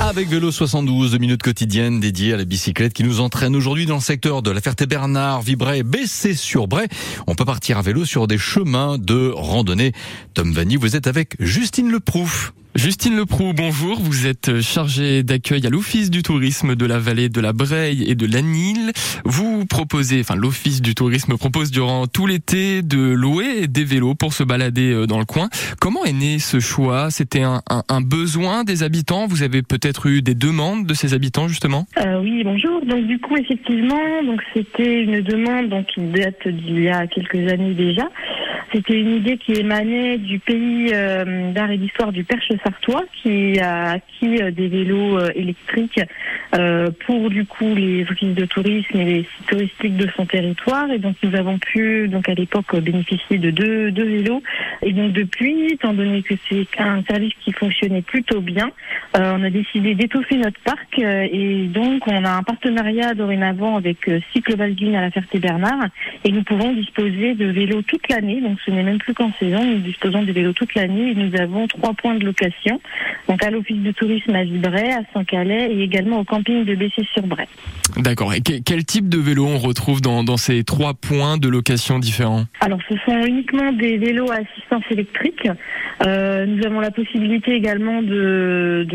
Avec Vélo 72, deux minutes quotiennes dédiées à la bicyclette qui nous entraîne aujourd'hui dans le secteur de la Ferté-Bernard, Vibray, Bessé-sur-Bray. On peut partir à vélo sur des chemins de randonnée. Tom Vanny, vous êtes avec Justine Leprouf. Justine Leproux, bonjour. Vous êtes chargée d'accueil à l'Office du tourisme de la vallée de la Breille et de l'Anille. Vous proposez, enfin l'Office du tourisme propose durant tout l'été de louer des vélos pour se balader euh, dans le coin. Comment est né ce choix? C'était un, besoin des habitants? Vous avez peut-être eu des demandes de ces habitants justement? Euh, Oui, bonjour. Donc du coup, effectivement, c'était une demande donc qui date d'il y a quelques années déjà. C'était une idée qui émanait du pays euh, d'art et d'histoire du Perche sartois qui a acquis euh, des vélos euh, électriques pour du coup les offices de tourisme et les sites touristiques de son territoire. Et donc nous avons pu donc à l'époque bénéficier de deux, deux vélos. Et donc depuis, étant donné que c'est un service qui fonctionnait plutôt bien, on a décidé d'étoffer notre parc et donc on a un partenariat dorénavant avec Cycle Valguine à la Ferté-Bernard et nous pouvons disposer de vélos toute l'année. Ce n'est même plus qu'en saison. Nous disposons des vélos toute l'année et nous avons trois points de location. Donc à l'office de tourisme à Vibray, à Saint-Calais et également au camping de Bessé-sur-Bray. D'accord. Et quel type de vélo on retrouve dans, dans ces trois points de location différents? Alors ce sont uniquement des vélos à assistance électrique. Euh, nous avons la possibilité également de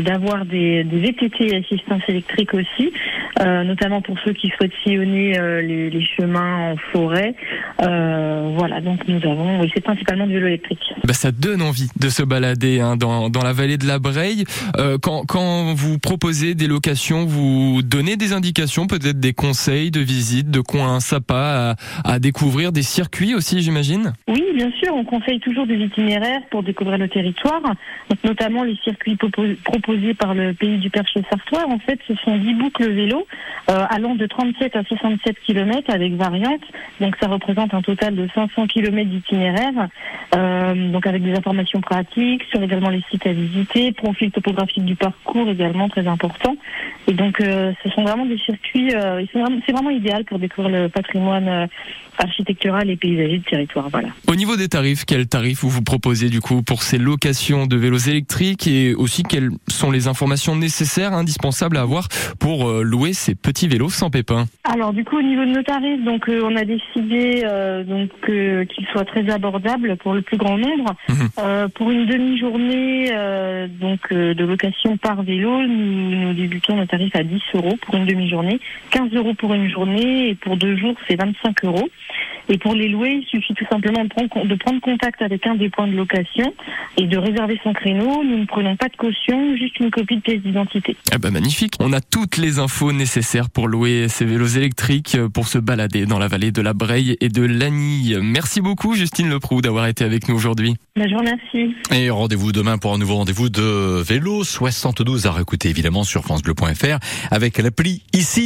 d'avoir de, des, des VTT assistance électrique aussi, euh, notamment pour ceux qui souhaitent sillonner euh, les, les, chemins en forêt. Euh, voilà, donc nous avons, oui, c'est principalement du vélo électrique. Bah, ça donne envie de se balader hein, dans, dans la vallée de la Breille. Euh, quand, quand vous proposez des locations, vous donnez des indications, peut-être des conseils de visite, de coins sympas à, à découvrir, des circuits aussi, j'imagine? Oui, bien sûr, on conseille toujours des itinéraires pour découvrir le territoire, donc notamment les circuits proposés par le pays du Perche sartois. En fait, ce sont 10 boucles vélo euh, allant de 37 à 67 km avec variante. Donc ça représente un total de 500 km d'itinéraire. Euh, donc avec des informations pratiques sur également les sites à visiter, profil topographique du parcours également très important. Et donc euh, ce sont vraiment des circuits, euh, c'est vraiment, idéal pour découvrir le patrimoine euh, architectural et paysager du territoire. Voilà. Au niveau des tarifs, quels tarifs vous vous proposez du coup pour ces locations de vélos électriques et aussi quelles sont les informations nécessaires, indispensables à avoir pour louer ces petits vélos sans pépin Alors du coup au niveau de nos tarifs, donc on a décidé donc qu'ils soient très abordables pour le plus grand nombre. Mhm. pour une demi-journée donc de location par vélo, nous, nous débutons notre tarif à 10 euros pour une demi-journée, 15 euros pour une journée et pour deux jours c'est 25 euros. Et pour les louer, il suffit tout simplement de prendre, de prendre contact avec un des points de location et de réserver son créneau. Nous ne prenons pas de caution, juste une copie de pièce d'identité. Ah bah magnifique. On a toutes les infos nécessaires pour louer ces vélos électriques euh, pour se balader dans la vallée de la Breille et de l'Anille. Merci beaucoup Justine Leproux d'avoir été avec nous aujourd'hui. Bah, je vous remercie. Et rendez-vous demain pour un nouveau rendez-vous de vélo 72 à réécouter évidemment sur francebleu.fr avec l'appli ici.